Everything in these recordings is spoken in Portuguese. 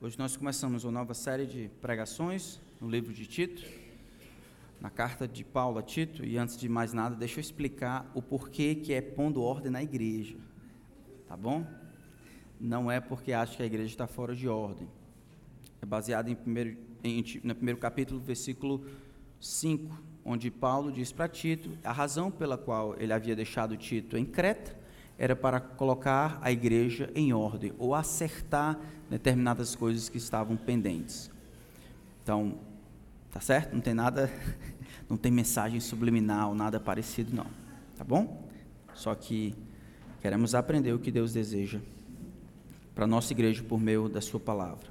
Hoje nós começamos uma nova série de pregações no livro de Tito, na carta de Paulo a Tito, e antes de mais nada, deixa eu explicar o porquê que é pondo ordem na igreja, tá bom? Não é porque acha que a igreja está fora de ordem. É baseado em primeiro, em, no primeiro capítulo, versículo 5, onde Paulo diz para Tito a razão pela qual ele havia deixado Tito em Creta era para colocar a igreja em ordem ou acertar determinadas coisas que estavam pendentes. Então, tá certo? Não tem nada, não tem mensagem subliminal, nada parecido não, tá bom? Só que queremos aprender o que Deus deseja para a nossa igreja por meio da sua palavra.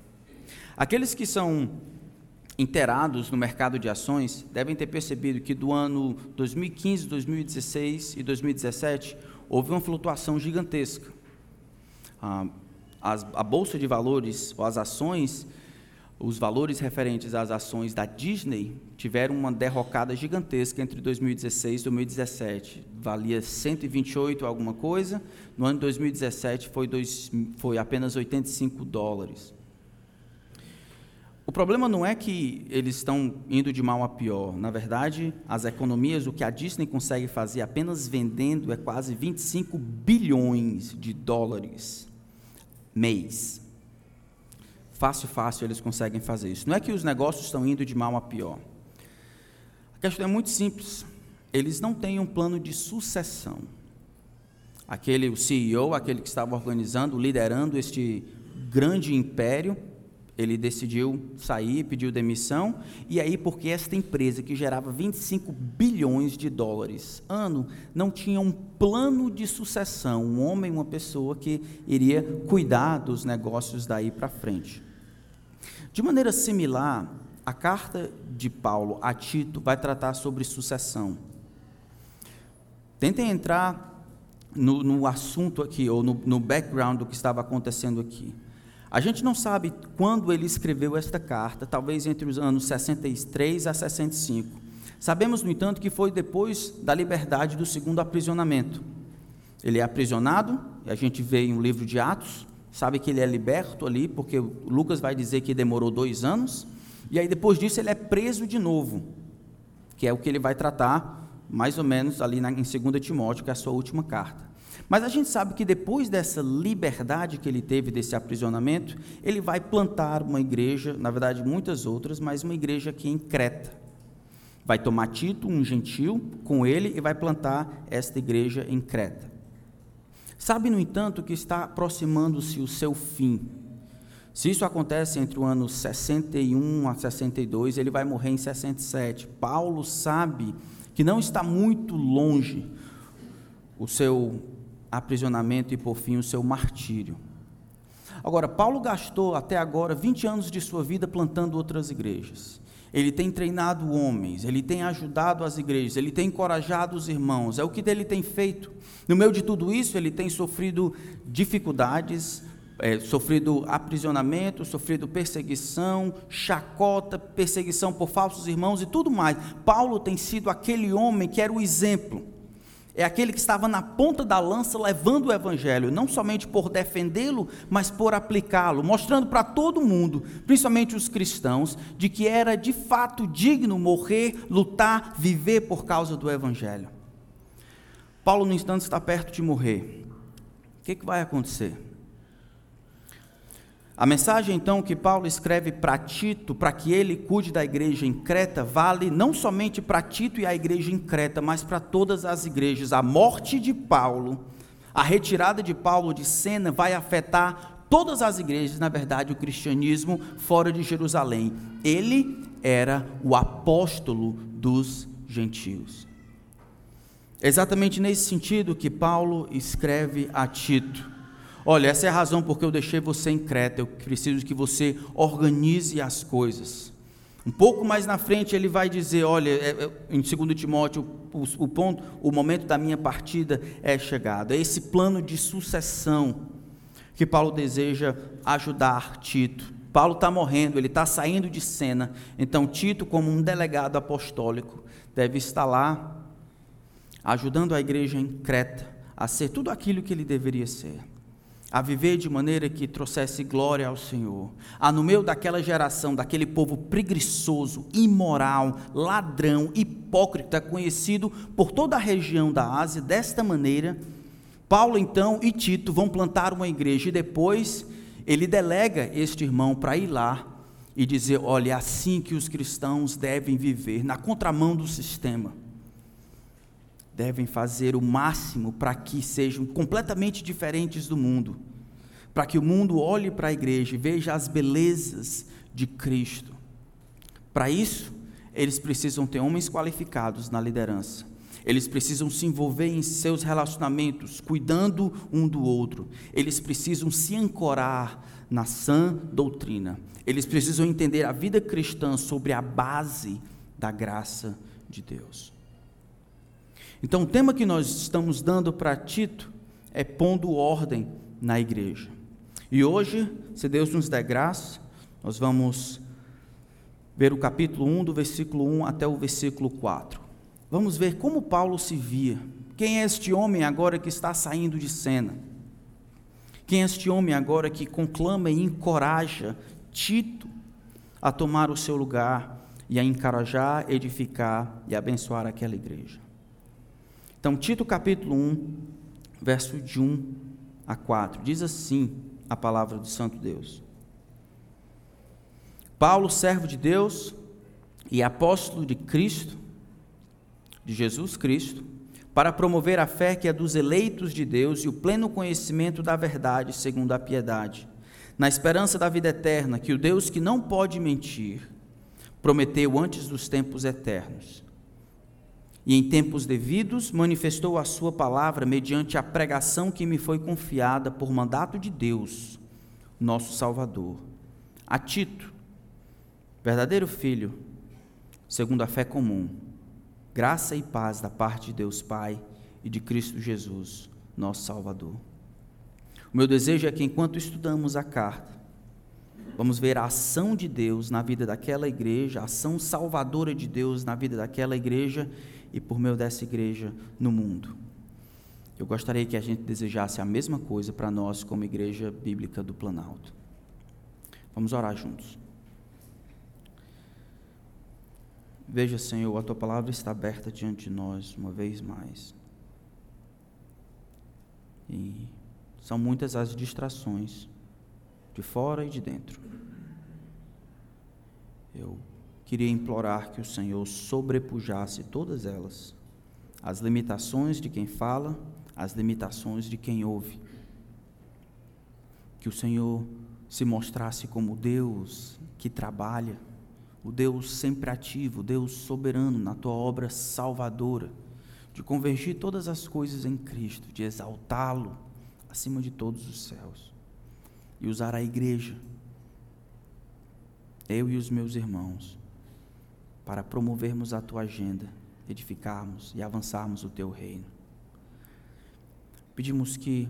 Aqueles que são inteirados no mercado de ações devem ter percebido que do ano 2015, 2016 e 2017 houve uma flutuação gigantesca. A, a bolsa de valores, ou as ações, os valores referentes às ações da Disney tiveram uma derrocada gigantesca entre 2016 e 2017. Valia 128 alguma coisa, no ano de 2017 foi, dois, foi apenas 85 dólares. O problema não é que eles estão indo de mal a pior. Na verdade, as economias, o que a Disney consegue fazer apenas vendendo é quase 25 bilhões de dólares mês. Fácil, fácil eles conseguem fazer isso. Não é que os negócios estão indo de mal a pior. A questão é muito simples. Eles não têm um plano de sucessão. Aquele, o CEO, aquele que estava organizando, liderando este grande império, ele decidiu sair, pediu demissão, e aí, porque esta empresa que gerava 25 bilhões de dólares ano, não tinha um plano de sucessão, um homem, uma pessoa que iria cuidar dos negócios daí para frente. De maneira similar, a carta de Paulo a Tito vai tratar sobre sucessão. Tentem entrar no, no assunto aqui, ou no, no background do que estava acontecendo aqui. A gente não sabe quando ele escreveu esta carta, talvez entre os anos 63 a 65. Sabemos, no entanto, que foi depois da liberdade do segundo aprisionamento. Ele é aprisionado, a gente vê em um livro de Atos, sabe que ele é liberto ali, porque Lucas vai dizer que demorou dois anos, e aí depois disso ele é preso de novo, que é o que ele vai tratar mais ou menos ali na, em 2 Timóteo, que é a sua última carta. Mas a gente sabe que depois dessa liberdade que ele teve, desse aprisionamento, ele vai plantar uma igreja, na verdade muitas outras, mas uma igreja aqui em Creta. Vai tomar Tito, um gentil, com ele e vai plantar esta igreja em Creta. Sabe, no entanto, que está aproximando-se o seu fim. Se isso acontece entre o ano 61 a 62, ele vai morrer em 67. Paulo sabe que não está muito longe o seu aprisionamento e, por fim, o seu martírio. Agora, Paulo gastou até agora 20 anos de sua vida plantando outras igrejas. Ele tem treinado homens, ele tem ajudado as igrejas, ele tem encorajado os irmãos, é o que ele tem feito. No meio de tudo isso, ele tem sofrido dificuldades, é, sofrido aprisionamento, sofrido perseguição, chacota, perseguição por falsos irmãos e tudo mais. Paulo tem sido aquele homem que era o exemplo é aquele que estava na ponta da lança levando o evangelho, não somente por defendê-lo, mas por aplicá-lo, mostrando para todo mundo, principalmente os cristãos, de que era de fato digno morrer, lutar, viver por causa do evangelho. Paulo, no instante, está perto de morrer. O que, que vai acontecer? A mensagem então que Paulo escreve para Tito, para que ele cuide da igreja em Creta, vale não somente para Tito e a igreja em Creta, mas para todas as igrejas. A morte de Paulo, a retirada de Paulo de cena vai afetar todas as igrejas, na verdade, o cristianismo fora de Jerusalém. Ele era o apóstolo dos gentios. Exatamente nesse sentido que Paulo escreve a Tito. Olha, essa é a razão porque eu deixei você em Creta. Eu preciso que você organize as coisas. Um pouco mais na frente ele vai dizer, olha, é, é, em 2 Timóteo, o, ponto, o momento da minha partida é chegado. É esse plano de sucessão que Paulo deseja ajudar Tito. Paulo está morrendo, ele está saindo de cena. Então Tito, como um delegado apostólico, deve estar lá ajudando a igreja em Creta a ser tudo aquilo que ele deveria ser. A viver de maneira que trouxesse glória ao Senhor. A no meio daquela geração, daquele povo preguiçoso, imoral, ladrão, hipócrita, conhecido por toda a região da Ásia, desta maneira, Paulo então e Tito vão plantar uma igreja e depois ele delega este irmão para ir lá e dizer: olha, é assim que os cristãos devem viver, na contramão do sistema devem fazer o máximo para que sejam completamente diferentes do mundo, para que o mundo olhe para a igreja e veja as belezas de Cristo. Para isso, eles precisam ter homens qualificados na liderança. Eles precisam se envolver em seus relacionamentos, cuidando um do outro. Eles precisam se ancorar na sã doutrina. Eles precisam entender a vida cristã sobre a base da graça de Deus. Então, o tema que nós estamos dando para Tito é pondo ordem na igreja. E hoje, se Deus nos der graça, nós vamos ver o capítulo 1, do versículo 1 até o versículo 4. Vamos ver como Paulo se via. Quem é este homem agora que está saindo de cena? Quem é este homem agora que conclama e encoraja Tito a tomar o seu lugar e a encorajar, edificar e abençoar aquela igreja? Então, Tito capítulo 1, verso de 1 a 4, diz assim a palavra do Santo Deus. Paulo, servo de Deus e apóstolo de Cristo, de Jesus Cristo, para promover a fé que é dos eleitos de Deus e o pleno conhecimento da verdade, segundo a piedade, na esperança da vida eterna, que o Deus que não pode mentir, prometeu antes dos tempos eternos e em tempos devidos manifestou a sua palavra mediante a pregação que me foi confiada por mandato de Deus, nosso Salvador. A Tito, verdadeiro filho, segundo a fé comum, graça e paz da parte de Deus Pai e de Cristo Jesus, nosso Salvador. O meu desejo é que enquanto estudamos a carta, vamos ver a ação de Deus na vida daquela igreja, a ação salvadora de Deus na vida daquela igreja e por meio dessa igreja no mundo. Eu gostaria que a gente desejasse a mesma coisa para nós, como Igreja Bíblica do Planalto. Vamos orar juntos. Veja, Senhor, a tua palavra está aberta diante de nós uma vez mais. E são muitas as distrações, de fora e de dentro. Eu queria implorar que o Senhor sobrepujasse todas elas, as limitações de quem fala, as limitações de quem ouve. Que o Senhor se mostrasse como Deus que trabalha, o Deus sempre ativo, o Deus soberano na tua obra salvadora, de convergir todas as coisas em Cristo, de exaltá-lo acima de todos os céus e usar a igreja, eu e os meus irmãos, para promovermos a tua agenda, edificarmos e avançarmos o teu reino. Pedimos que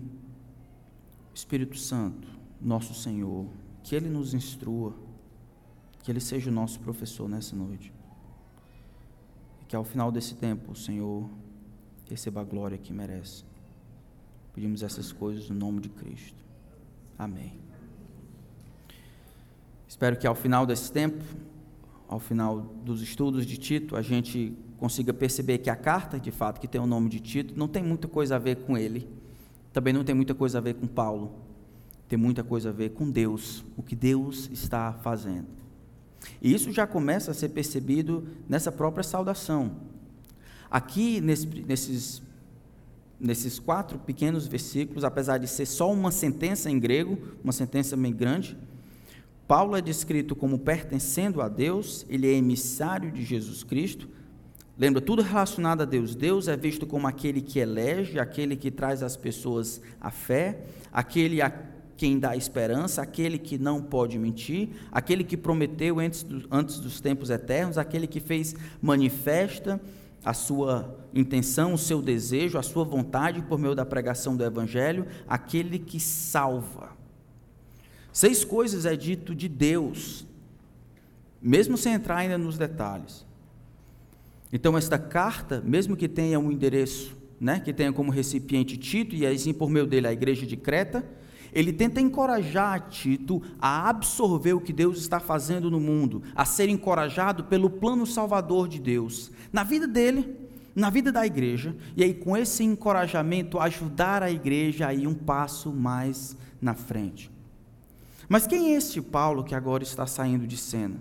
o Espírito Santo, nosso Senhor, que ele nos instrua, que ele seja o nosso professor nessa noite. E que ao final desse tempo o Senhor receba a glória que merece. Pedimos essas coisas no nome de Cristo. Amém. Espero que ao final desse tempo ao final dos estudos de Tito, a gente consiga perceber que a carta, de fato, que tem o nome de Tito, não tem muita coisa a ver com ele, também não tem muita coisa a ver com Paulo, tem muita coisa a ver com Deus, o que Deus está fazendo. E isso já começa a ser percebido nessa própria saudação. Aqui, nesse, nesses, nesses quatro pequenos versículos, apesar de ser só uma sentença em grego, uma sentença bem grande, Paulo é descrito como pertencendo a Deus, ele é emissário de Jesus Cristo. Lembra, tudo relacionado a Deus. Deus é visto como aquele que elege, aquele que traz às pessoas a fé, aquele a quem dá esperança, aquele que não pode mentir, aquele que prometeu antes, do, antes dos tempos eternos, aquele que fez manifesta a sua intenção, o seu desejo, a sua vontade por meio da pregação do Evangelho, aquele que salva. Seis coisas é dito de Deus, mesmo sem entrar ainda nos detalhes. Então, esta carta, mesmo que tenha um endereço, né, que tenha como recipiente Tito, e assim por meio dele a igreja de Creta, ele tenta encorajar Tito a absorver o que Deus está fazendo no mundo, a ser encorajado pelo plano salvador de Deus, na vida dele, na vida da igreja, e aí com esse encorajamento ajudar a igreja a ir um passo mais na frente. Mas quem é este Paulo que agora está saindo de cena?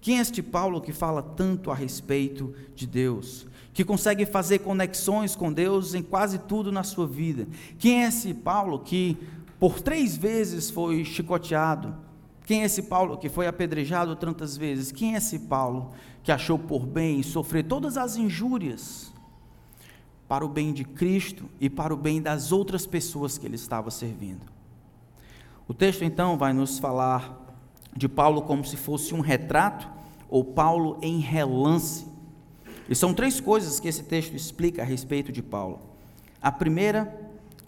Quem é este Paulo que fala tanto a respeito de Deus? Que consegue fazer conexões com Deus em quase tudo na sua vida? Quem é esse Paulo que por três vezes foi chicoteado? Quem é esse Paulo que foi apedrejado tantas vezes? Quem é esse Paulo que achou por bem sofrer todas as injúrias para o bem de Cristo e para o bem das outras pessoas que ele estava servindo? O texto então vai nos falar de Paulo como se fosse um retrato, ou Paulo em relance. E são três coisas que esse texto explica a respeito de Paulo. A primeira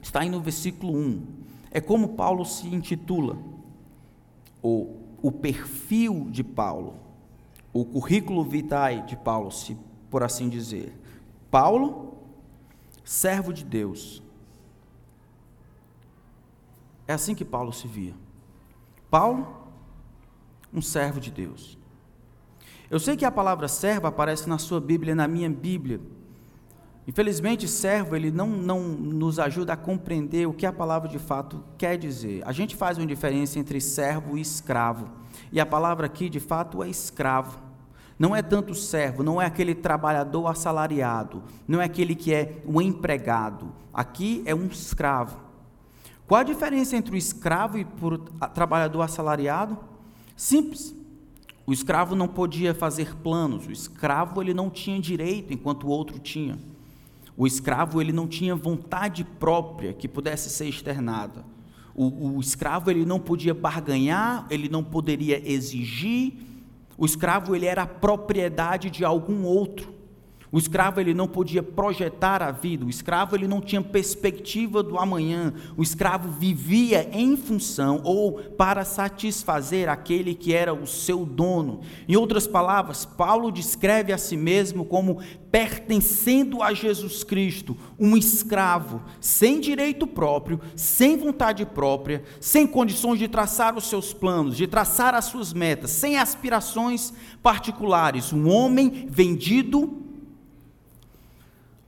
está aí no versículo 1. É como Paulo se intitula, ou o perfil de Paulo, o currículo vitae de Paulo, se por assim dizer. Paulo, servo de Deus, é assim que Paulo se via. Paulo, um servo de Deus. Eu sei que a palavra servo aparece na sua Bíblia, na minha Bíblia. Infelizmente, servo, ele não, não nos ajuda a compreender o que a palavra de fato quer dizer. A gente faz uma diferença entre servo e escravo. E a palavra aqui, de fato, é escravo. Não é tanto servo, não é aquele trabalhador assalariado, não é aquele que é o empregado. Aqui é um escravo. Qual a diferença entre o escravo e o trabalhador assalariado? Simples. O escravo não podia fazer planos, o escravo ele não tinha direito enquanto o outro tinha. O escravo ele não tinha vontade própria que pudesse ser externada. O, o escravo ele não podia barganhar, ele não poderia exigir. O escravo ele era propriedade de algum outro. O escravo ele não podia projetar a vida, o escravo ele não tinha perspectiva do amanhã. O escravo vivia em função ou para satisfazer aquele que era o seu dono. Em outras palavras, Paulo descreve a si mesmo como pertencendo a Jesus Cristo, um escravo sem direito próprio, sem vontade própria, sem condições de traçar os seus planos, de traçar as suas metas, sem aspirações particulares, um homem vendido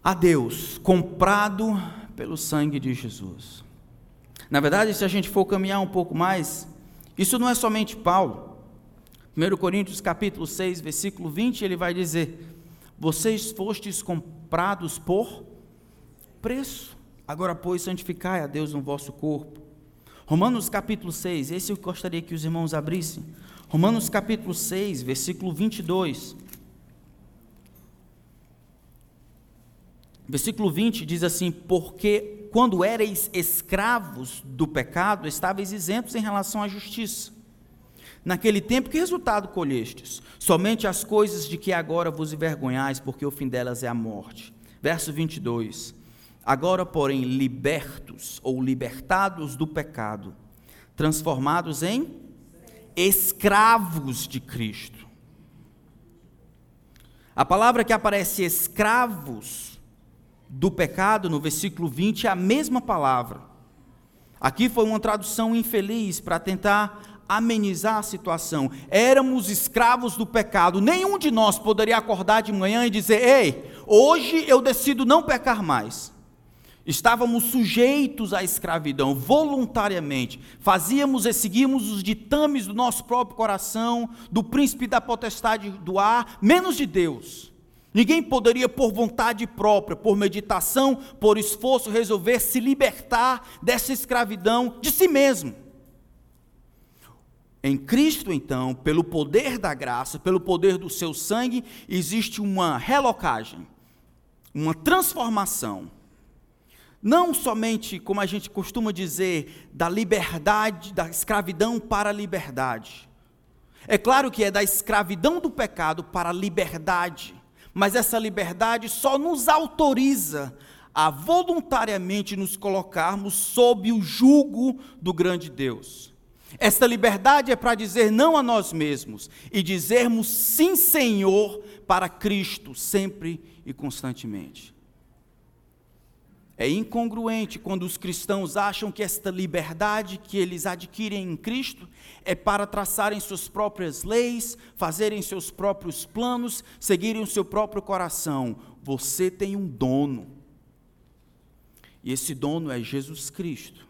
a Deus, comprado pelo sangue de Jesus. Na verdade, se a gente for caminhar um pouco mais, isso não é somente Paulo. 1 Coríntios capítulo 6, versículo 20, ele vai dizer: Vocês fostes comprados por preço. Agora, pois, santificai a Deus no vosso corpo. Romanos capítulo 6, esse eu gostaria que os irmãos abrissem. Romanos capítulo 6, versículo 22. Versículo 20 diz assim: Porque quando erais escravos do pecado, estáveis isentos em relação à justiça. Naquele tempo, que resultado colhestes? Somente as coisas de que agora vos envergonhais, porque o fim delas é a morte. Verso 22. Agora, porém, libertos ou libertados do pecado, transformados em escravos de Cristo. A palavra que aparece escravos do pecado, no versículo 20, é a mesma palavra. Aqui foi uma tradução infeliz para tentar amenizar a situação. Éramos escravos do pecado. Nenhum de nós poderia acordar de manhã e dizer: Ei, hoje eu decido não pecar mais. Estávamos sujeitos à escravidão voluntariamente. Fazíamos e seguíamos os ditames do nosso próprio coração, do príncipe da potestade do ar, menos de Deus. Ninguém poderia, por vontade própria, por meditação, por esforço, resolver se libertar dessa escravidão de si mesmo. Em Cristo, então, pelo poder da graça, pelo poder do seu sangue, existe uma relocagem, uma transformação. Não somente, como a gente costuma dizer, da liberdade, da escravidão para a liberdade. É claro que é da escravidão do pecado para a liberdade mas essa liberdade só nos autoriza a voluntariamente nos colocarmos sob o jugo do grande Deus. Esta liberdade é para dizer não a nós mesmos e dizermos sim, Senhor, para Cristo, sempre e constantemente. É incongruente quando os cristãos acham que esta liberdade que eles adquirem em Cristo é para traçarem suas próprias leis, fazerem seus próprios planos, seguirem o seu próprio coração. Você tem um dono. E esse dono é Jesus Cristo.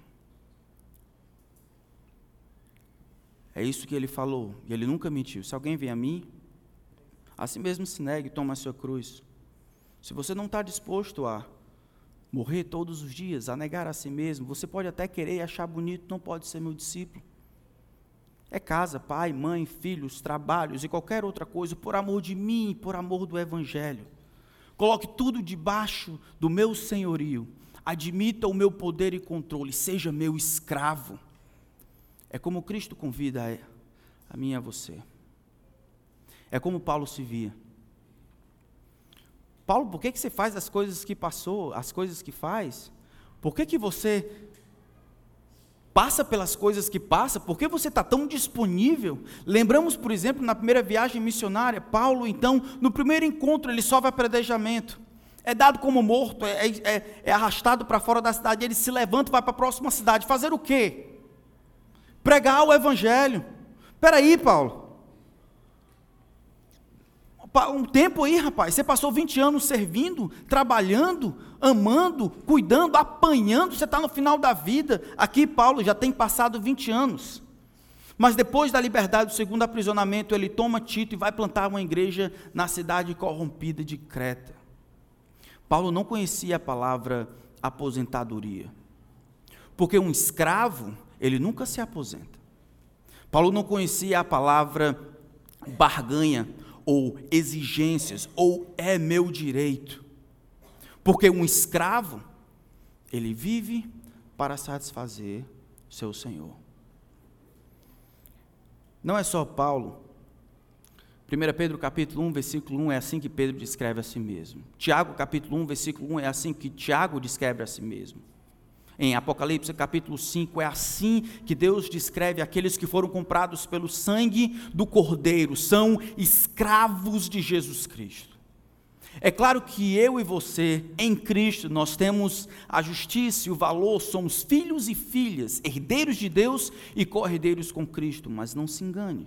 É isso que ele falou, e ele nunca mentiu. Se alguém vem a mim, assim mesmo se negue, toma a sua cruz. Se você não está disposto a morrer todos os dias, a negar a si mesmo, você pode até querer e achar bonito, não pode ser meu discípulo. É casa, pai, mãe, filhos, trabalhos e qualquer outra coisa, por amor de mim, por amor do Evangelho. Coloque tudo debaixo do meu senhorio. Admita o meu poder e controle. Seja meu escravo. É como Cristo convida a mim e a você. É como Paulo se via. Paulo, por que, que você faz as coisas que passou, as coisas que faz? Por que, que você passa pelas coisas que passa? Por que você está tão disponível? Lembramos, por exemplo, na primeira viagem missionária, Paulo, então, no primeiro encontro, ele sofre apredejamento. É dado como morto, é, é, é arrastado para fora da cidade, ele se levanta e vai para a próxima cidade. Fazer o quê? Pregar o evangelho. Espera aí, Paulo. Um tempo aí, rapaz, você passou 20 anos servindo, trabalhando, amando, cuidando, apanhando, você está no final da vida. Aqui, Paulo já tem passado 20 anos. Mas depois da liberdade do segundo aprisionamento, ele toma Tito e vai plantar uma igreja na cidade corrompida de Creta. Paulo não conhecia a palavra aposentadoria. Porque um escravo ele nunca se aposenta. Paulo não conhecia a palavra barganha ou exigências ou é meu direito. Porque um escravo, ele vive para satisfazer seu senhor. Não é só Paulo. 1 Pedro capítulo 1, versículo 1 é assim que Pedro descreve a si mesmo. Tiago capítulo 1, versículo 1 é assim que Tiago descreve a si mesmo. Em Apocalipse capítulo 5, é assim que Deus descreve aqueles que foram comprados pelo sangue do Cordeiro, são escravos de Jesus Cristo. É claro que eu e você, em Cristo, nós temos a justiça e o valor, somos filhos e filhas, herdeiros de Deus e co-herdeiros com Cristo, mas não se engane.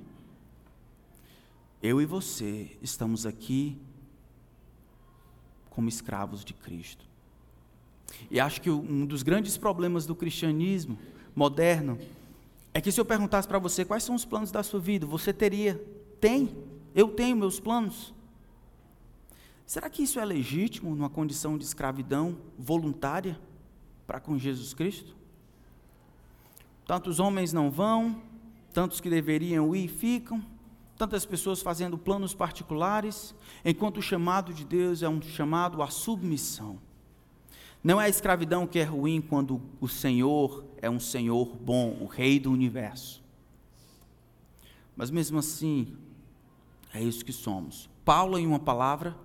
Eu e você estamos aqui como escravos de Cristo. E acho que um dos grandes problemas do cristianismo moderno é que se eu perguntasse para você quais são os planos da sua vida, você teria, tem, eu tenho meus planos. Será que isso é legítimo numa condição de escravidão voluntária para com Jesus Cristo? Tantos homens não vão, tantos que deveriam ir ficam, tantas pessoas fazendo planos particulares, enquanto o chamado de Deus é um chamado à submissão. Não é a escravidão que é ruim quando o Senhor é um Senhor bom, o Rei do universo. Mas mesmo assim, é isso que somos. Paulo, em uma palavra,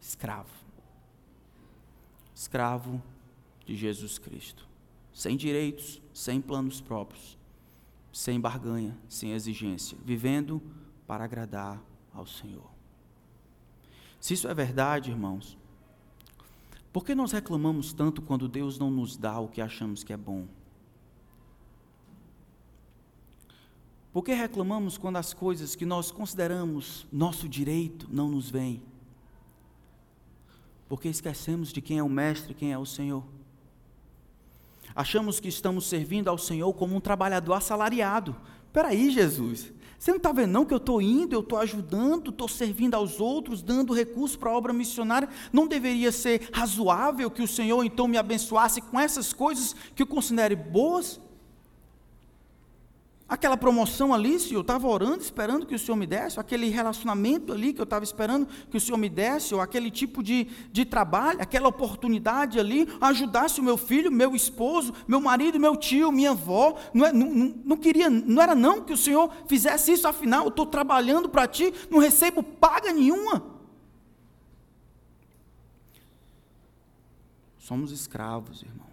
escravo. Escravo de Jesus Cristo. Sem direitos, sem planos próprios, sem barganha, sem exigência, vivendo para agradar ao Senhor. Se isso é verdade, irmãos, por que nós reclamamos tanto quando Deus não nos dá o que achamos que é bom? Por que reclamamos quando as coisas que nós consideramos nosso direito não nos vêm? Porque esquecemos de quem é o Mestre, quem é o Senhor. Achamos que estamos servindo ao Senhor como um trabalhador assalariado. Espera aí, Jesus. Você não está vendo não que eu estou indo, eu estou ajudando, estou servindo aos outros, dando recurso para a obra missionária? Não deveria ser razoável que o Senhor então me abençoasse com essas coisas que eu considere boas? Aquela promoção ali, se eu estava orando, esperando que o Senhor me desse, aquele relacionamento ali que eu estava esperando que o Senhor me desse, ou aquele tipo de, de trabalho, aquela oportunidade ali, ajudasse o meu filho, meu esposo, meu marido, meu tio, minha avó, não, é, não, não, não queria, não era não que o Senhor fizesse isso, afinal eu estou trabalhando para ti, não recebo paga nenhuma. Somos escravos, irmão.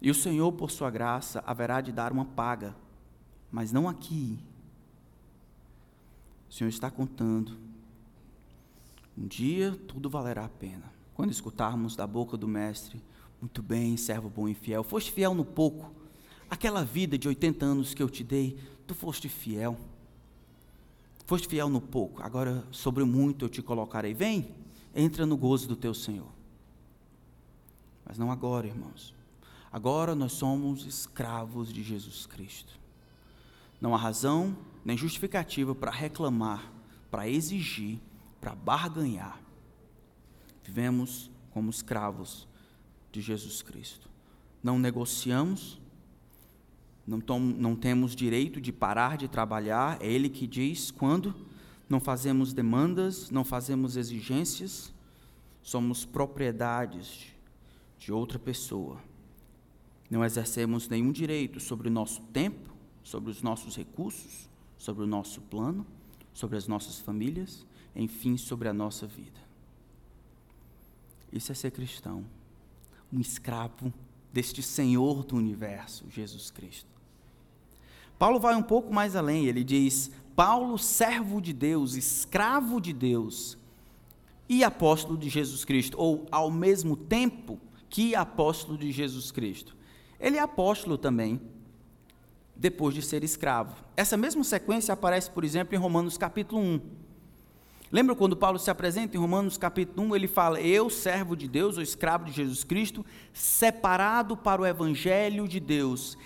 E o Senhor, por sua graça, haverá de dar uma paga, mas não aqui. O Senhor está contando. Um dia tudo valerá a pena. Quando escutarmos da boca do Mestre Muito bem, servo bom e fiel. Foste fiel no pouco. Aquela vida de 80 anos que eu te dei, tu foste fiel. Foste fiel no pouco, agora sobre muito eu te colocarei. Vem, entra no gozo do teu Senhor. Mas não agora, irmãos. Agora nós somos escravos de Jesus Cristo. Não há razão nem justificativa para reclamar, para exigir, para barganhar. Vivemos como escravos de Jesus Cristo. Não negociamos, não, tom, não temos direito de parar de trabalhar, é Ele que diz quando. Não fazemos demandas, não fazemos exigências, somos propriedades de outra pessoa. Não exercemos nenhum direito sobre o nosso tempo, sobre os nossos recursos, sobre o nosso plano, sobre as nossas famílias, enfim, sobre a nossa vida. Isso é ser cristão, um escravo deste Senhor do universo, Jesus Cristo. Paulo vai um pouco mais além, ele diz: Paulo, servo de Deus, escravo de Deus e apóstolo de Jesus Cristo, ou ao mesmo tempo que apóstolo de Jesus Cristo. Ele é apóstolo também, depois de ser escravo. Essa mesma sequência aparece, por exemplo, em Romanos capítulo 1. Lembra quando Paulo se apresenta em Romanos capítulo 1, ele fala: Eu, servo de Deus, ou escravo de Jesus Cristo, separado para o evangelho de Deus.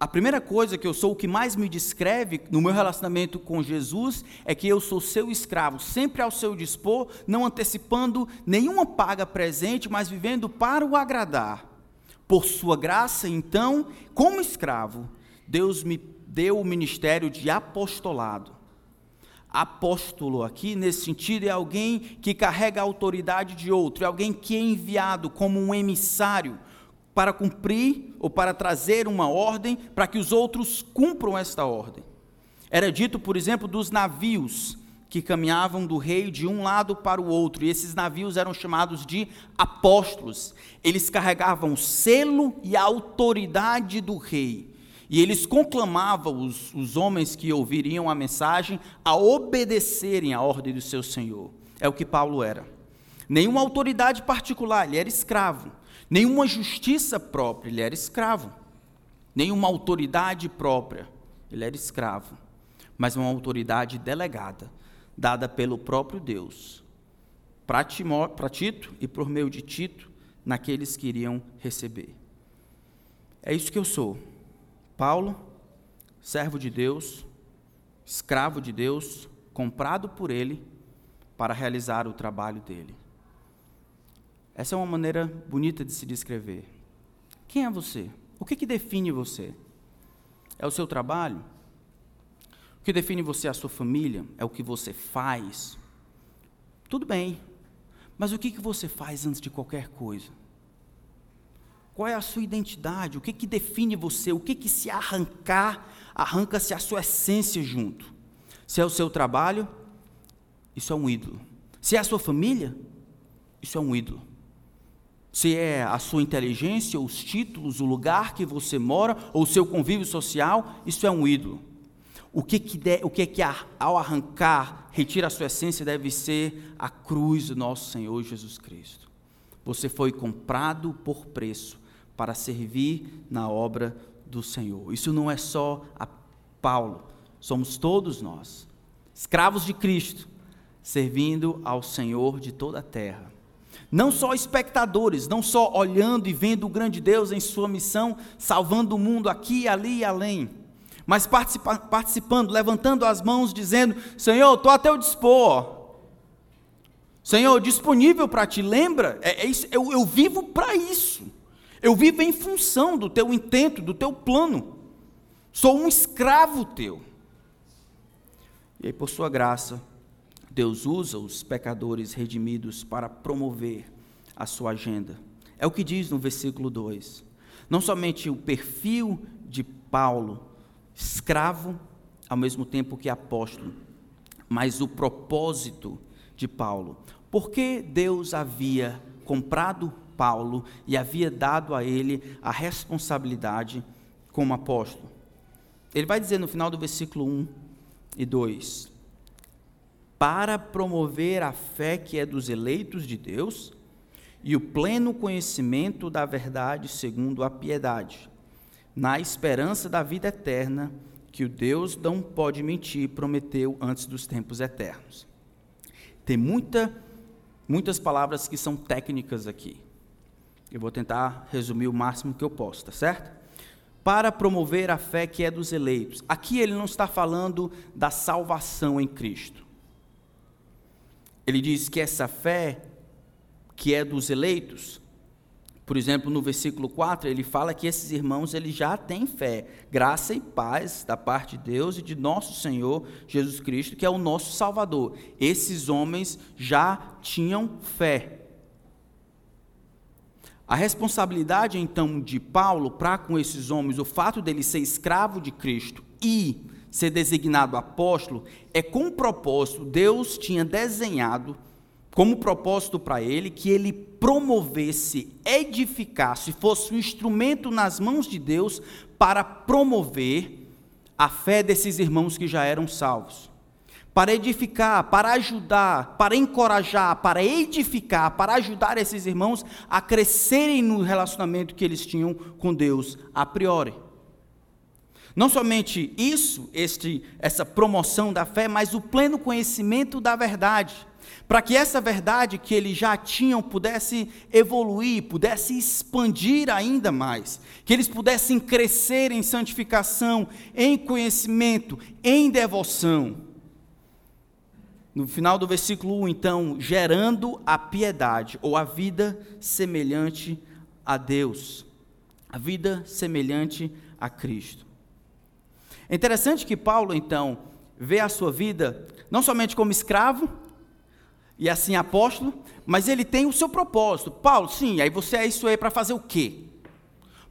A primeira coisa que eu sou, o que mais me descreve no meu relacionamento com Jesus, é que eu sou seu escravo, sempre ao seu dispor, não antecipando nenhuma paga presente, mas vivendo para o agradar. Por sua graça, então, como escravo, Deus me deu o ministério de apostolado apóstolo aqui, nesse sentido, é alguém que carrega a autoridade de outro, é alguém que é enviado como um emissário para cumprir ou para trazer uma ordem para que os outros cumpram esta ordem. Era dito, por exemplo, dos navios que caminhavam do rei de um lado para o outro, e esses navios eram chamados de apóstolos. Eles carregavam o selo e a autoridade do rei. E eles conclamavam os, os homens que ouviriam a mensagem a obedecerem à ordem do seu senhor. É o que Paulo era. Nenhuma autoridade particular, ele era escravo. Nenhuma justiça própria, ele era escravo. Nenhuma autoridade própria, ele era escravo. Mas uma autoridade delegada, dada pelo próprio Deus, para Tito e por meio de Tito, naqueles que iriam receber. É isso que eu sou. Paulo, servo de Deus, escravo de Deus, comprado por Ele para realizar o trabalho dele. Essa é uma maneira bonita de se descrever. Quem é você? O que, que define você? É o seu trabalho? Que define você a sua família? É o que você faz? Tudo bem, mas o que, que você faz antes de qualquer coisa? Qual é a sua identidade? O que, que define você? O que, que se arrancar, arranca-se a sua essência junto? Se é o seu trabalho, isso é um ídolo. Se é a sua família, isso é um ídolo. Se é a sua inteligência, os títulos, o lugar que você mora, ou o seu convívio social, isso é um ídolo. O que, que, de, o que, que ao arrancar, retira a sua essência, deve ser a cruz do nosso Senhor Jesus Cristo. Você foi comprado por preço para servir na obra do Senhor. Isso não é só a Paulo, somos todos nós, escravos de Cristo, servindo ao Senhor de toda a terra. Não só espectadores, não só olhando e vendo o grande Deus em sua missão, salvando o mundo aqui, ali e além, mas participa participando, levantando as mãos, dizendo: Senhor, estou a teu dispor. Senhor, disponível para ti, lembra? É, é isso, eu, eu vivo para isso. Eu vivo em função do teu intento, do teu plano. Sou um escravo teu. E aí, por sua graça, Deus usa os pecadores redimidos para promover a sua agenda. É o que diz no versículo 2. Não somente o perfil de Paulo, escravo, ao mesmo tempo que apóstolo, mas o propósito de Paulo. Por que Deus havia comprado Paulo e havia dado a ele a responsabilidade como apóstolo. Ele vai dizer no final do versículo 1 e 2: Para promover a fé que é dos eleitos de Deus e o pleno conhecimento da verdade segundo a piedade, na esperança da vida eterna, que o Deus não pode mentir prometeu antes dos tempos eternos. Tem muita, muitas palavras que são técnicas aqui. Eu vou tentar resumir o máximo que eu posso, tá certo? Para promover a fé que é dos eleitos. Aqui ele não está falando da salvação em Cristo. Ele diz que essa fé que é dos eleitos. Por exemplo, no versículo 4, ele fala que esses irmãos eles já têm fé, graça e paz da parte de Deus e de nosso Senhor Jesus Cristo, que é o nosso Salvador. Esses homens já tinham fé. A responsabilidade então de Paulo para com esses homens, o fato dele ser escravo de Cristo e ser designado apóstolo, é com propósito, Deus tinha desenhado como propósito para ele que ele promovesse, edificasse, fosse um instrumento nas mãos de Deus para promover a fé desses irmãos que já eram salvos. Para edificar, para ajudar, para encorajar, para edificar, para ajudar esses irmãos a crescerem no relacionamento que eles tinham com Deus a priori. Não somente isso, este, essa promoção da fé, mas o pleno conhecimento da verdade para que essa verdade que eles já tinham pudesse evoluir, pudesse expandir ainda mais, que eles pudessem crescer em santificação, em conhecimento, em devoção. No final do versículo 1, então, gerando a piedade, ou a vida semelhante a Deus, a vida semelhante a Cristo. É interessante que Paulo, então, vê a sua vida não somente como escravo, e assim apóstolo, mas ele tem o seu propósito. Paulo, sim, aí você é isso aí para fazer o quê?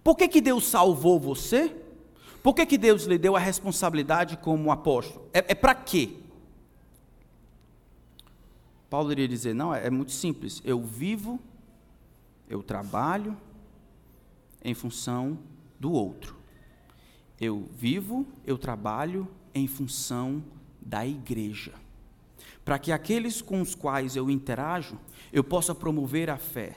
Por que, que Deus salvou você? Por que, que Deus lhe deu a responsabilidade como apóstolo? É, é para quê? Paulo iria dizer: não, é, é muito simples. Eu vivo, eu trabalho em função do outro. Eu vivo, eu trabalho em função da igreja para que aqueles com os quais eu interajo, eu possa promover a fé,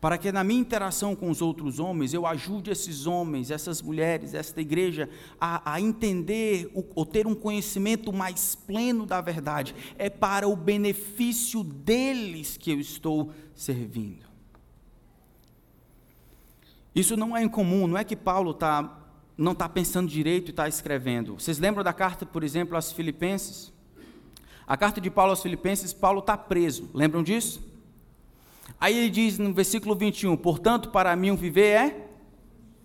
para que na minha interação com os outros homens, eu ajude esses homens, essas mulheres, esta igreja, a, a entender o, ou ter um conhecimento mais pleno da verdade. É para o benefício deles que eu estou servindo. Isso não é incomum, não é que Paulo tá, não está pensando direito e está escrevendo. Vocês lembram da carta, por exemplo, às Filipenses? A carta de Paulo aos Filipenses, Paulo está preso, lembram disso? Aí ele diz no versículo 21, portanto, para mim o viver é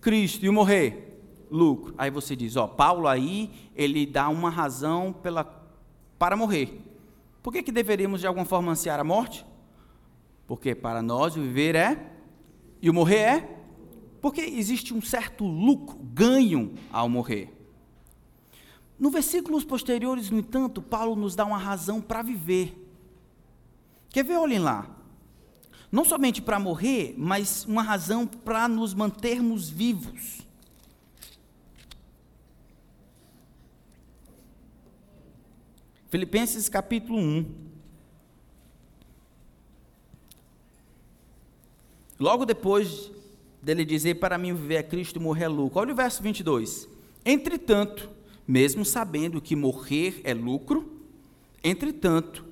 Cristo e o morrer, lucro. Aí você diz, ó, Paulo aí, ele dá uma razão pela, para morrer. Por que, que deveríamos de alguma forma ansiar a morte? Porque para nós o viver é e o morrer é? Porque existe um certo lucro, ganho ao morrer. No versículos posteriores, no entanto, Paulo nos dá uma razão para viver. Quer ver? Olhem lá. Não somente para morrer, mas uma razão para nos mantermos vivos. Filipenses capítulo 1. Logo depois dele dizer: Para mim viver é Cristo morrer é lucro. Olha o verso 22. Entretanto, mesmo sabendo que morrer é lucro. Entretanto,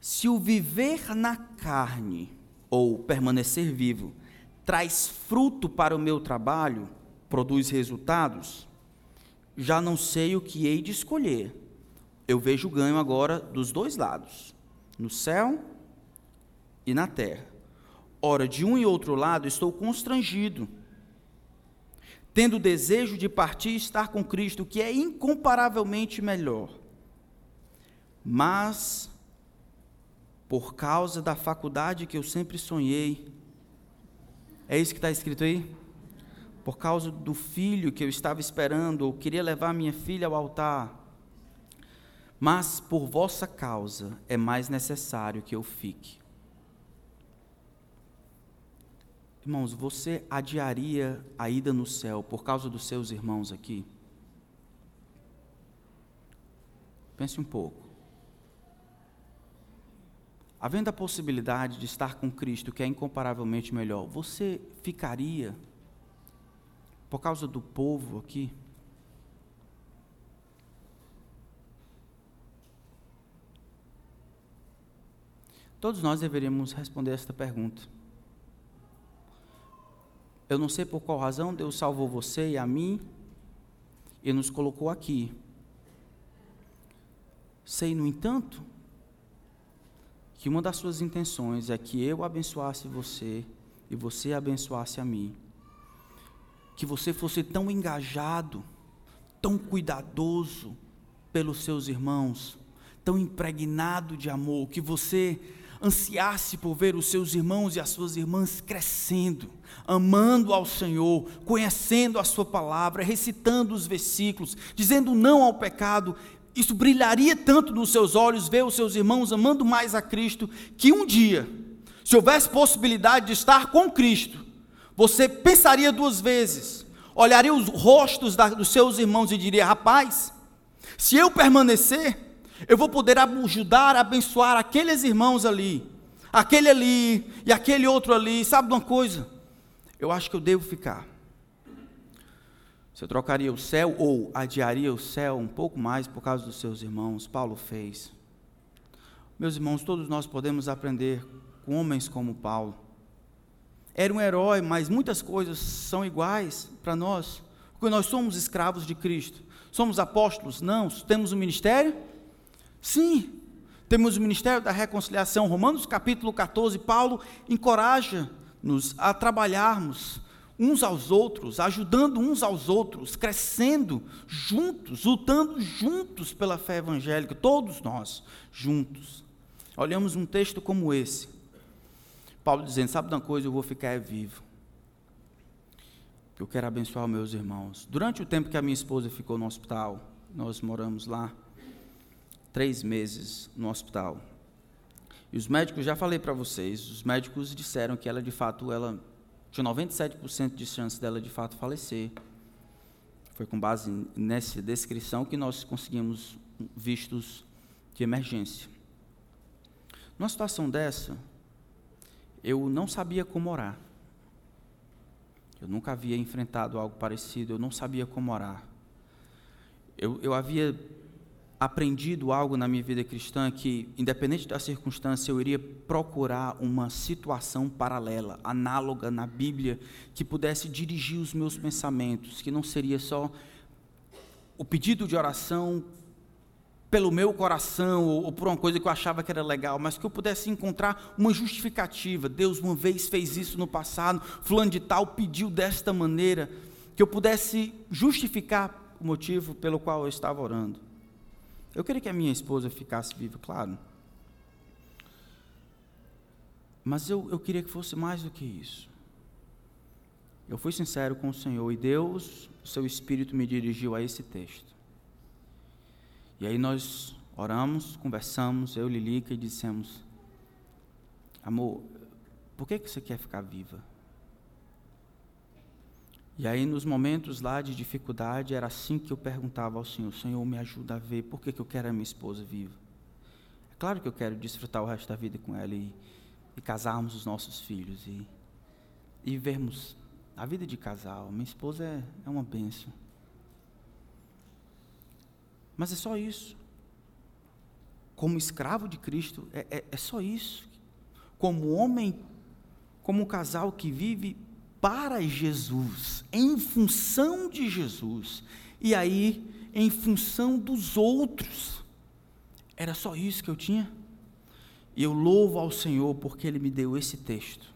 se o viver na carne ou permanecer vivo traz fruto para o meu trabalho, produz resultados, já não sei o que hei de escolher. Eu vejo ganho agora dos dois lados, no céu e na terra. Ora, de um e outro lado estou constrangido tendo o desejo de partir e estar com Cristo, que é incomparavelmente melhor. Mas, por causa da faculdade que eu sempre sonhei, é isso que está escrito aí? Por causa do filho que eu estava esperando, ou queria levar minha filha ao altar. Mas por vossa causa é mais necessário que eu fique. Irmãos, você adiaria a ida no céu por causa dos seus irmãos aqui? Pense um pouco. havendo a possibilidade de estar com Cristo, que é incomparavelmente melhor, você ficaria por causa do povo aqui? Todos nós deveríamos responder esta pergunta. Eu não sei por qual razão Deus salvou você e a mim e nos colocou aqui. Sei, no entanto, que uma das suas intenções é que eu abençoasse você e você abençoasse a mim. Que você fosse tão engajado, tão cuidadoso pelos seus irmãos, tão impregnado de amor, que você ansiasse por ver os seus irmãos e as suas irmãs crescendo, amando ao Senhor, conhecendo a Sua palavra, recitando os versículos, dizendo não ao pecado, isso brilharia tanto nos seus olhos ver os seus irmãos amando mais a Cristo, que um dia, se houvesse possibilidade de estar com Cristo, você pensaria duas vezes, olharia os rostos da, dos seus irmãos e diria: rapaz, se eu permanecer, eu vou poder ajudar, abençoar aqueles irmãos ali, aquele ali e aquele outro ali. Sabe de uma coisa? Eu acho que eu devo ficar. Você trocaria o céu ou adiaria o céu um pouco mais por causa dos seus irmãos? Paulo fez. Meus irmãos, todos nós podemos aprender com homens como Paulo. Era um herói, mas muitas coisas são iguais para nós, porque nós somos escravos de Cristo. Somos apóstolos? Não. Temos um ministério? Sim, temos o ministério da reconciliação. Romanos capítulo 14, Paulo encoraja-nos a trabalharmos uns aos outros, ajudando uns aos outros, crescendo juntos, lutando juntos pela fé evangélica, todos nós juntos. Olhamos um texto como esse. Paulo dizendo: Sabe de uma coisa, eu vou ficar vivo. Eu quero abençoar meus irmãos. Durante o tempo que a minha esposa ficou no hospital, nós moramos lá três meses no hospital. E os médicos, já falei para vocês, os médicos disseram que ela de fato, ela tinha 97% de chance dela de fato falecer. Foi com base nessa descrição que nós conseguimos vistos de emergência. Numa situação dessa, eu não sabia como orar. Eu nunca havia enfrentado algo parecido, eu não sabia como orar. Eu, eu havia aprendido algo na minha vida cristã que, independente da circunstância, eu iria procurar uma situação paralela, análoga na Bíblia, que pudesse dirigir os meus pensamentos, que não seria só o pedido de oração pelo meu coração ou, por uma coisa que eu achava que era legal, mas que eu pudesse encontrar uma justificativa. Deus uma vez fez isso no passado, fulano de tal pediu desta maneira, que eu pudesse justificar o motivo pelo qual eu estava orando. Eu queria que a minha esposa ficasse viva, claro. Mas eu, eu queria que fosse mais do que isso. Eu fui sincero com o Senhor e Deus, o seu Espírito me dirigiu a esse texto. E aí nós oramos, conversamos, eu Lilica, e dissemos: Amor, por que, que você quer ficar viva? E aí, nos momentos lá de dificuldade, era assim que eu perguntava ao Senhor: Senhor, me ajuda a ver por que, que eu quero a minha esposa viva. É claro que eu quero desfrutar o resto da vida com ela e, e casarmos os nossos filhos e, e vermos a vida de casal. Minha esposa é, é uma bênção. Mas é só isso. Como escravo de Cristo, é, é, é só isso. Como homem, como um casal que vive para Jesus, em função de Jesus, e aí em função dos outros. Era só isso que eu tinha? E eu louvo ao Senhor porque Ele me deu esse texto.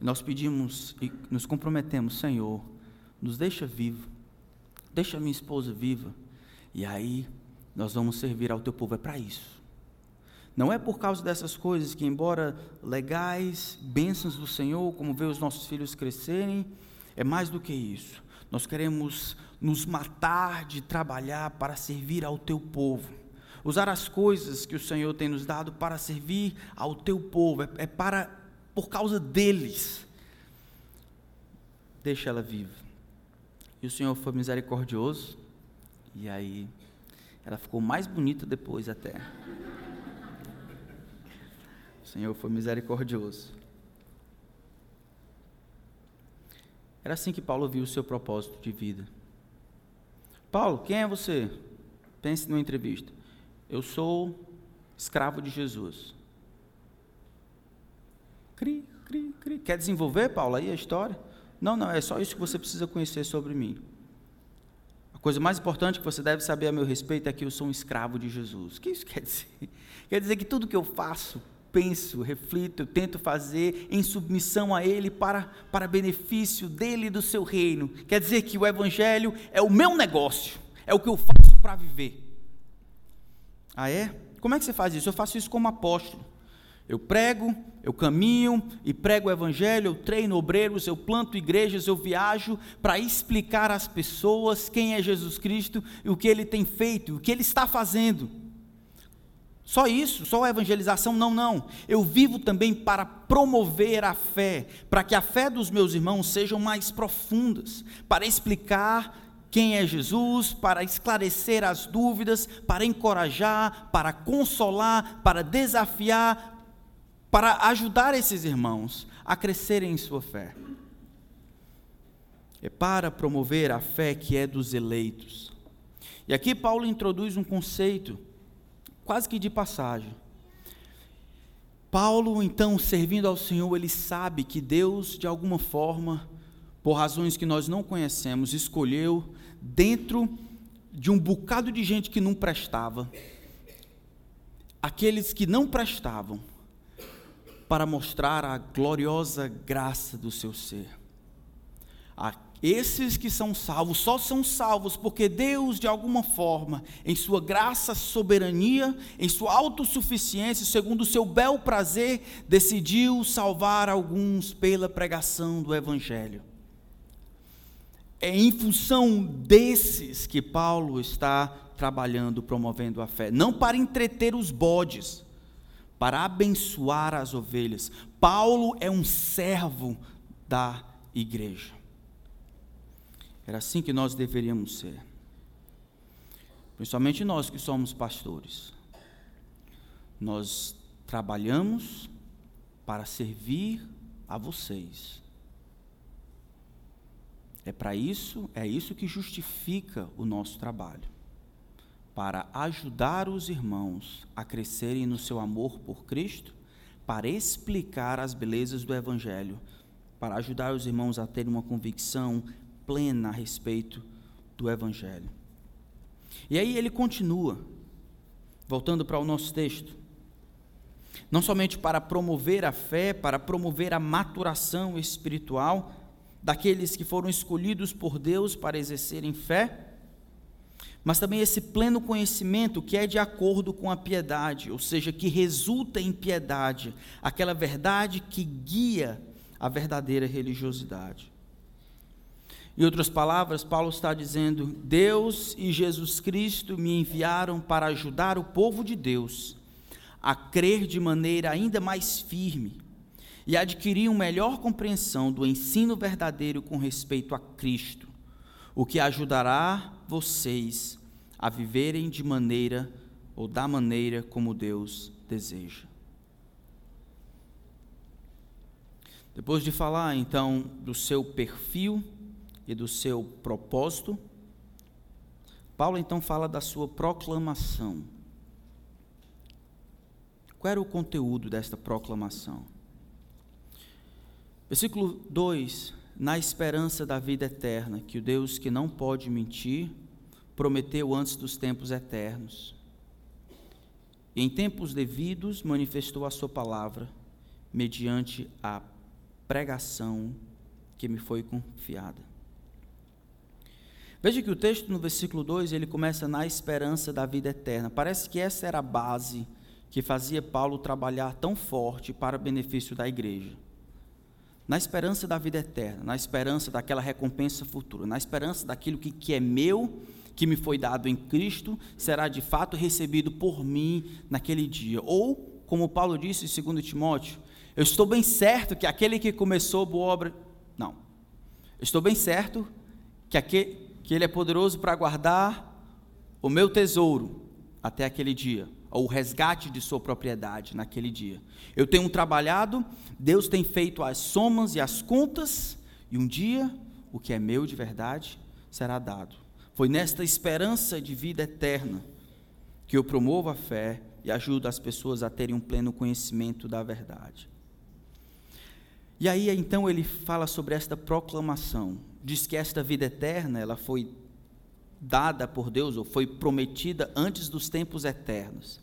Nós pedimos e nos comprometemos, Senhor, nos deixa vivo, deixa minha esposa viva, e aí nós vamos servir ao teu povo. É para isso. Não é por causa dessas coisas que, embora legais, bênçãos do Senhor, como ver os nossos filhos crescerem, é mais do que isso. Nós queremos nos matar de trabalhar para servir ao teu povo. Usar as coisas que o Senhor tem nos dado para servir ao teu povo, é, é para, por causa deles. Deixa ela viva. E o Senhor foi misericordioso, e aí ela ficou mais bonita depois até. Senhor foi misericordioso. Era assim que Paulo viu o seu propósito de vida. Paulo, quem é você? Pense numa entrevista. Eu sou escravo de Jesus. Cri, cri, cri. Quer desenvolver, Paulo, aí a história? Não, não, é só isso que você precisa conhecer sobre mim. A coisa mais importante que você deve saber a meu respeito é que eu sou um escravo de Jesus. O que isso quer dizer? Quer dizer que tudo que eu faço penso, reflito, tento fazer em submissão a Ele para, para benefício dele e do seu reino. Quer dizer que o Evangelho é o meu negócio, é o que eu faço para viver. Ah, é? Como é que você faz isso? Eu faço isso como apóstolo. Eu prego, eu caminho e prego o Evangelho, eu treino obreiros, eu planto igrejas, eu viajo para explicar às pessoas quem é Jesus Cristo e o que ele tem feito, o que ele está fazendo. Só isso, só a evangelização? Não, não. Eu vivo também para promover a fé, para que a fé dos meus irmãos sejam mais profundas, para explicar quem é Jesus, para esclarecer as dúvidas, para encorajar, para consolar, para desafiar, para ajudar esses irmãos a crescerem em sua fé. É para promover a fé que é dos eleitos. E aqui Paulo introduz um conceito quase que de passagem. Paulo, então, servindo ao Senhor, ele sabe que Deus, de alguma forma, por razões que nós não conhecemos, escolheu dentro de um bocado de gente que não prestava, aqueles que não prestavam, para mostrar a gloriosa graça do seu ser. Esses que são salvos só são salvos porque Deus, de alguma forma, em sua graça, soberania, em sua autossuficiência, segundo o seu bel prazer, decidiu salvar alguns pela pregação do Evangelho. É em função desses que Paulo está trabalhando, promovendo a fé, não para entreter os bodes, para abençoar as ovelhas. Paulo é um servo da igreja. Era assim que nós deveríamos ser. Principalmente nós que somos pastores. Nós trabalhamos para servir a vocês. É para isso, é isso que justifica o nosso trabalho. Para ajudar os irmãos a crescerem no seu amor por Cristo, para explicar as belezas do Evangelho, para ajudar os irmãos a terem uma convicção plena a respeito do Evangelho. E aí ele continua, voltando para o nosso texto. Não somente para promover a fé, para promover a maturação espiritual daqueles que foram escolhidos por Deus para exercerem fé, mas também esse pleno conhecimento que é de acordo com a piedade, ou seja, que resulta em piedade, aquela verdade que guia a verdadeira religiosidade. Em outras palavras, Paulo está dizendo: Deus e Jesus Cristo me enviaram para ajudar o povo de Deus a crer de maneira ainda mais firme e adquirir uma melhor compreensão do ensino verdadeiro com respeito a Cristo, o que ajudará vocês a viverem de maneira ou da maneira como Deus deseja. Depois de falar então do seu perfil, e do seu propósito, Paulo então fala da sua proclamação. Qual era o conteúdo desta proclamação? Versículo 2: Na esperança da vida eterna, que o Deus que não pode mentir, prometeu antes dos tempos eternos. E em tempos devidos manifestou a sua palavra, mediante a pregação que me foi confiada. Veja que o texto no versículo 2, ele começa na esperança da vida eterna. Parece que essa era a base que fazia Paulo trabalhar tão forte para o benefício da igreja. Na esperança da vida eterna, na esperança daquela recompensa futura, na esperança daquilo que, que é meu, que me foi dado em Cristo, será de fato recebido por mim naquele dia. Ou, como Paulo disse em 2 Timóteo, eu estou bem certo que aquele que começou boa obra. Não. Estou bem certo que aquele, que Ele é poderoso para guardar o meu tesouro até aquele dia. o resgate de sua propriedade naquele dia. Eu tenho trabalhado, Deus tem feito as somas e as contas, e um dia o que é meu de verdade será dado. Foi nesta esperança de vida eterna que eu promovo a fé e ajudo as pessoas a terem um pleno conhecimento da verdade. E aí então ele fala sobre esta proclamação, diz que esta vida eterna, ela foi dada por Deus ou foi prometida antes dos tempos eternos.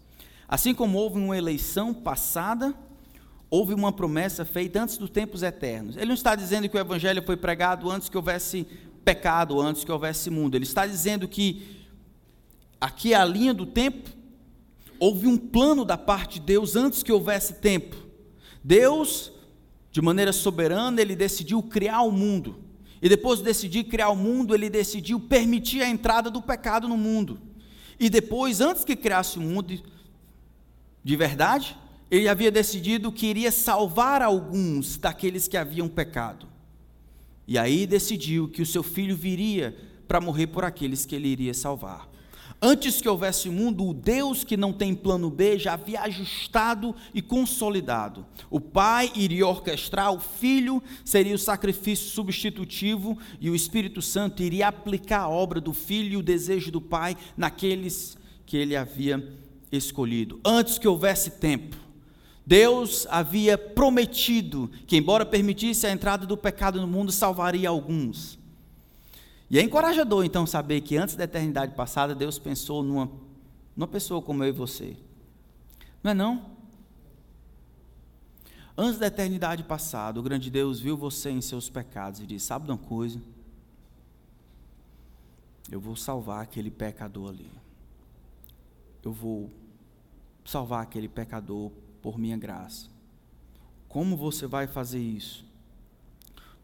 Assim como houve uma eleição passada, houve uma promessa feita antes dos tempos eternos. Ele não está dizendo que o evangelho foi pregado antes que houvesse pecado, antes que houvesse mundo. Ele está dizendo que aqui é a linha do tempo, houve um plano da parte de Deus antes que houvesse tempo. Deus, de maneira soberana, ele decidiu criar o mundo. E depois de decidir criar o mundo, ele decidiu permitir a entrada do pecado no mundo. E depois, antes que criasse o mundo de verdade, ele havia decidido que iria salvar alguns daqueles que haviam pecado. E aí decidiu que o seu filho viria para morrer por aqueles que ele iria salvar. Antes que houvesse mundo, o Deus que não tem plano B já havia ajustado e consolidado. O Pai iria orquestrar, o Filho seria o sacrifício substitutivo e o Espírito Santo iria aplicar a obra do Filho e o desejo do Pai naqueles que ele havia escolhido. Antes que houvesse tempo, Deus havia prometido que, embora permitisse a entrada do pecado no mundo, salvaria alguns. E é encorajador, então, saber que antes da eternidade passada, Deus pensou numa, numa pessoa como eu e você. Não é não? Antes da eternidade passada, o grande Deus viu você em seus pecados e disse: Sabe de uma coisa? Eu vou salvar aquele pecador ali. Eu vou salvar aquele pecador por minha graça. Como você vai fazer isso?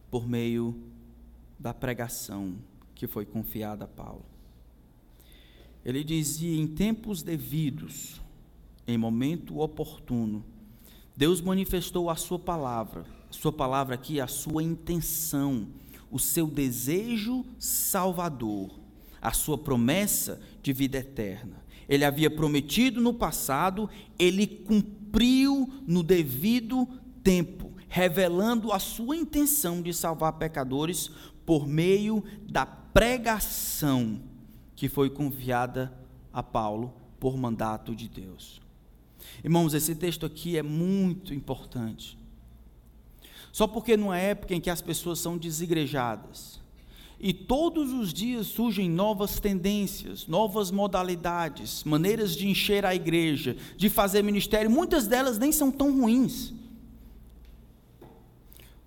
Por meio da pregação que foi confiada a Paulo. Ele dizia: em tempos devidos, em momento oportuno, Deus manifestou a sua palavra, a sua palavra aqui, a sua intenção, o seu desejo salvador, a sua promessa de vida eterna. Ele havia prometido no passado, ele cumpriu no devido tempo, revelando a sua intenção de salvar pecadores por meio da pregação que foi confiada a Paulo por mandato de Deus. Irmãos, esse texto aqui é muito importante. Só porque numa época em que as pessoas são desigrejadas, e todos os dias surgem novas tendências, novas modalidades, maneiras de encher a igreja, de fazer ministério, muitas delas nem são tão ruins.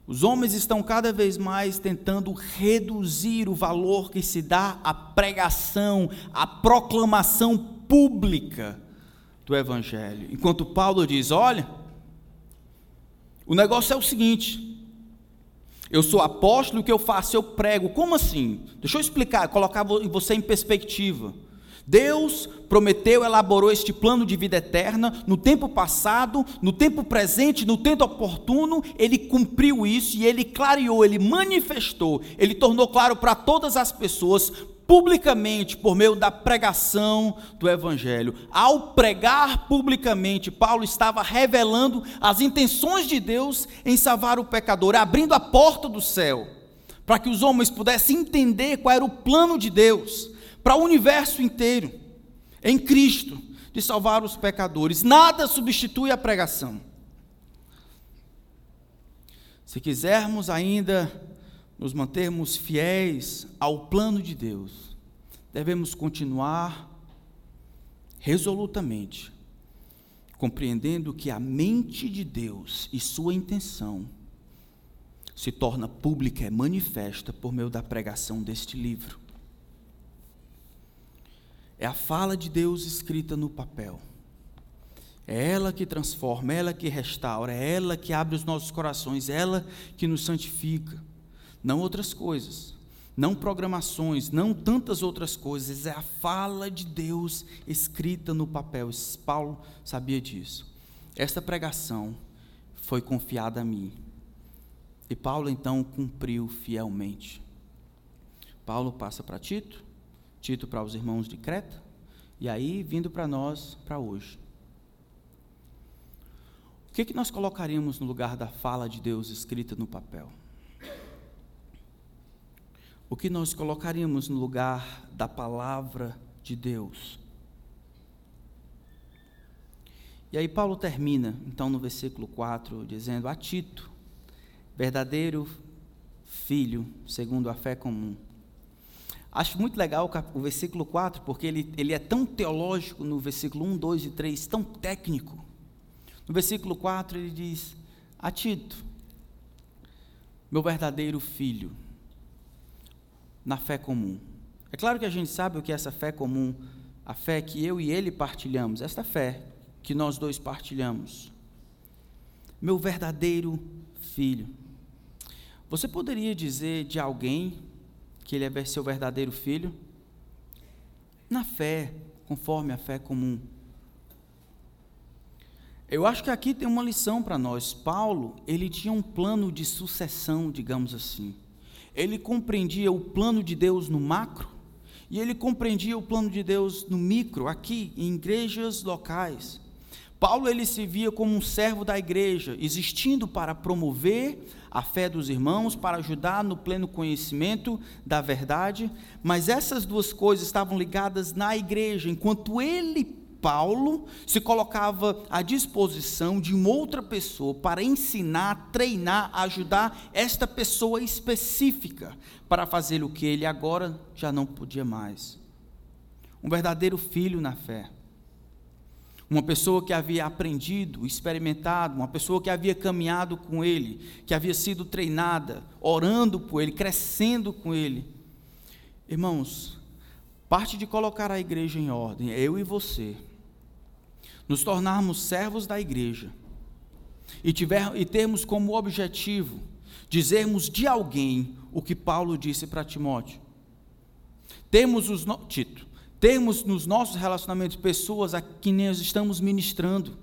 Os homens estão cada vez mais tentando reduzir o valor que se dá à pregação, à proclamação pública do Evangelho. Enquanto Paulo diz: olha, o negócio é o seguinte. Eu sou apóstolo, o que eu faço? Eu prego. Como assim? Deixa eu explicar, colocar você em perspectiva. Deus prometeu, elaborou este plano de vida eterna no tempo passado, no tempo presente, no tempo oportuno, ele cumpriu isso e ele clareou, ele manifestou, ele tornou claro para todas as pessoas, publicamente, por meio da pregação do Evangelho. Ao pregar publicamente, Paulo estava revelando as intenções de Deus em salvar o pecador, abrindo a porta do céu, para que os homens pudessem entender qual era o plano de Deus para o universo inteiro, em Cristo, de salvar os pecadores. Nada substitui a pregação. Se quisermos ainda nos mantermos fiéis ao plano de Deus, devemos continuar resolutamente compreendendo que a mente de Deus e sua intenção se torna pública, é manifesta por meio da pregação deste livro. É a fala de Deus escrita no papel. É ela que transforma, é ela que restaura, é ela que abre os nossos corações, é ela que nos santifica. Não outras coisas, não programações, não tantas outras coisas, é a fala de Deus escrita no papel. Paulo sabia disso. Esta pregação foi confiada a mim. E Paulo então cumpriu fielmente. Paulo passa para Tito, Tito para os irmãos de Creta, e aí vindo para nós para hoje. que, que nós colocaríamos no lugar da fala de Deus escrita no papel? O que nós colocaríamos no lugar da palavra de Deus? E aí Paulo termina, então, no versículo 4, dizendo: A Tito, verdadeiro filho, segundo a fé comum. Acho muito legal o versículo 4, porque ele, ele é tão teológico no versículo 1, 2 e 3, tão técnico. No versículo 4 ele diz: A Tito, meu verdadeiro filho, na fé comum. É claro que a gente sabe o que é essa fé comum, a fé que eu e ele partilhamos, esta fé que nós dois partilhamos. Meu verdadeiro filho. Você poderia dizer de alguém que ele é seu verdadeiro filho? Na fé, conforme a fé comum. Eu acho que aqui tem uma lição para nós. Paulo, ele tinha um plano de sucessão, digamos assim. Ele compreendia o plano de Deus no macro e ele compreendia o plano de Deus no micro, aqui em igrejas locais. Paulo ele se via como um servo da igreja, existindo para promover a fé dos irmãos, para ajudar no pleno conhecimento da verdade, mas essas duas coisas estavam ligadas na igreja, enquanto ele, Paulo, se colocava à disposição de uma outra pessoa para ensinar, treinar, ajudar esta pessoa específica para fazer o que ele agora já não podia mais. Um verdadeiro filho na fé uma pessoa que havia aprendido, experimentado, uma pessoa que havia caminhado com ele, que havia sido treinada, orando por ele, crescendo com ele. Irmãos, parte de colocar a igreja em ordem é eu e você, nos tornarmos servos da igreja e, tiver, e termos como objetivo dizermos de alguém o que Paulo disse para Timóteo. Temos os. No... Tito termos nos nossos relacionamentos pessoas a quem nós estamos ministrando,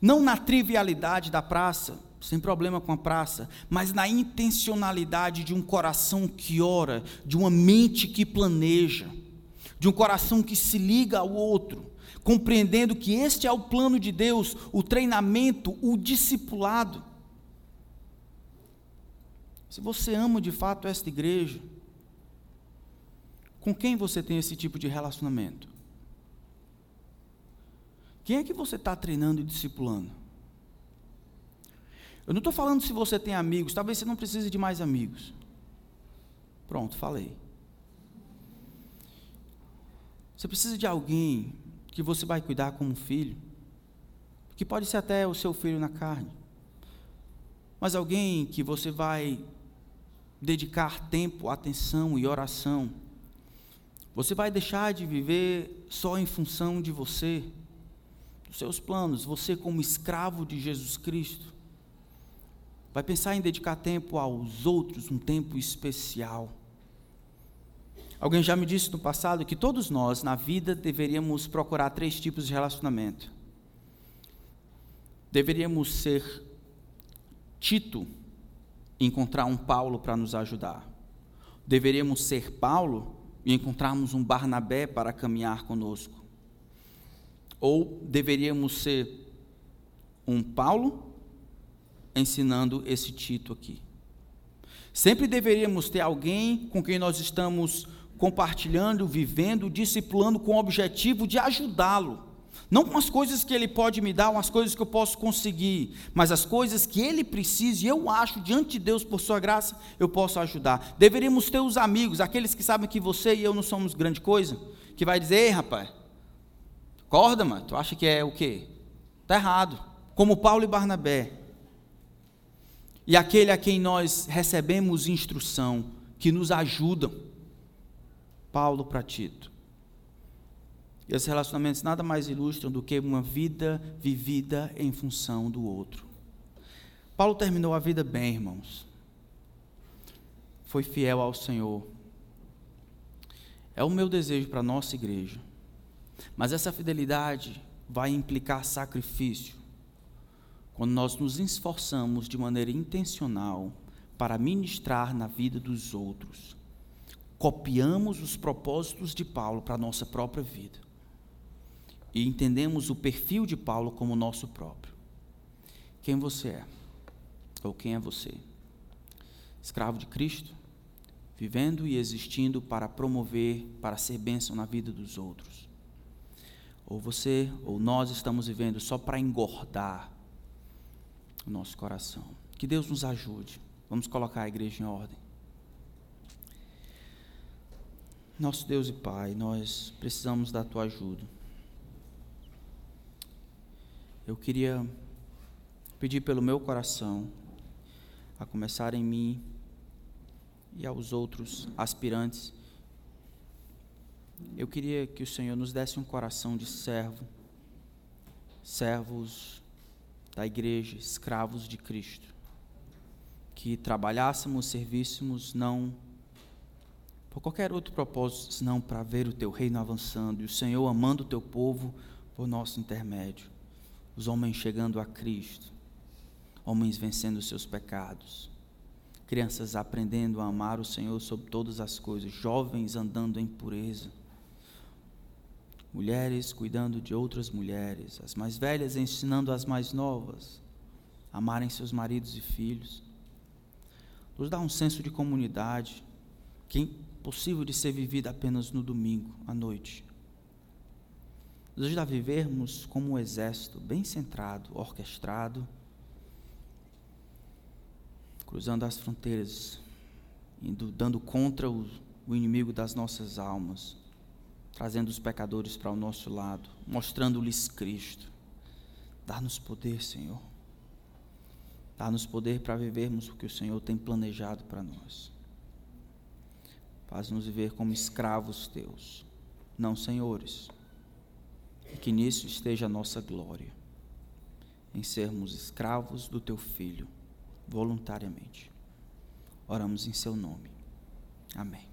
não na trivialidade da praça, sem problema com a praça, mas na intencionalidade de um coração que ora, de uma mente que planeja, de um coração que se liga ao outro, compreendendo que este é o plano de Deus, o treinamento, o discipulado. Se você ama de fato esta igreja, com quem você tem esse tipo de relacionamento? Quem é que você está treinando e discipulando? Eu não estou falando se você tem amigos, talvez você não precise de mais amigos. Pronto, falei. Você precisa de alguém que você vai cuidar como filho, que pode ser até o seu filho na carne, mas alguém que você vai dedicar tempo, atenção e oração você vai deixar de viver só em função de você, dos seus planos, você como escravo de Jesus Cristo. Vai pensar em dedicar tempo aos outros, um tempo especial. Alguém já me disse no passado que todos nós, na vida, deveríamos procurar três tipos de relacionamento. Deveríamos ser Tito, encontrar um Paulo para nos ajudar. Deveríamos ser Paulo e encontrarmos um Barnabé para caminhar conosco. Ou deveríamos ser um Paulo ensinando esse Tito aqui. Sempre deveríamos ter alguém com quem nós estamos compartilhando, vivendo, discipulando com o objetivo de ajudá-lo não com as coisas que Ele pode me dar, com as coisas que eu posso conseguir, mas as coisas que Ele precisa, e eu acho, diante de Deus, por Sua graça, eu posso ajudar. Deveríamos ter os amigos, aqueles que sabem que você e eu não somos grande coisa, que vai dizer, ei rapaz, acorda, mano, tu acha que é o quê? Está errado. Como Paulo e Barnabé. E aquele a quem nós recebemos instrução, que nos ajudam. Paulo para Tito. E os relacionamentos nada mais ilustram do que uma vida vivida em função do outro. Paulo terminou a vida bem, irmãos. Foi fiel ao Senhor. É o meu desejo para a nossa igreja. Mas essa fidelidade vai implicar sacrifício. Quando nós nos esforçamos de maneira intencional para ministrar na vida dos outros, copiamos os propósitos de Paulo para a nossa própria vida e entendemos o perfil de Paulo como nosso próprio. quem você é, ou quem é você. Escravo de Cristo, vivendo e existindo para promover, para ser bênção na vida dos outros. Ou você, ou nós estamos vivendo só para engordar o nosso coração. Que Deus nos ajude. Vamos colocar a igreja em ordem. Nosso Deus e Pai, nós precisamos da tua ajuda. Eu queria pedir pelo meu coração, a começar em mim e aos outros aspirantes, eu queria que o Senhor nos desse um coração de servo, servos da igreja, escravos de Cristo, que trabalhássemos, servíssemos não por qualquer outro propósito, senão para ver o teu reino avançando e o Senhor amando o teu povo por nosso intermédio, os homens chegando a Cristo, homens vencendo seus pecados, crianças aprendendo a amar o Senhor sobre todas as coisas, jovens andando em pureza mulheres cuidando de outras mulheres, as mais velhas ensinando as mais novas a amarem seus maridos e filhos. Nos dá um senso de comunidade que é impossível de ser vivida apenas no domingo à noite. Nos ajuda a vivermos como um exército bem centrado, orquestrado, cruzando as fronteiras, indo dando contra o, o inimigo das nossas almas trazendo os pecadores para o nosso lado, mostrando-lhes Cristo. Dá-nos poder, Senhor. Dá-nos poder para vivermos o que o Senhor tem planejado para nós. Faz-nos viver como escravos teus, não senhores. E que nisso esteja a nossa glória, em sermos escravos do teu Filho, voluntariamente. Oramos em seu nome. Amém.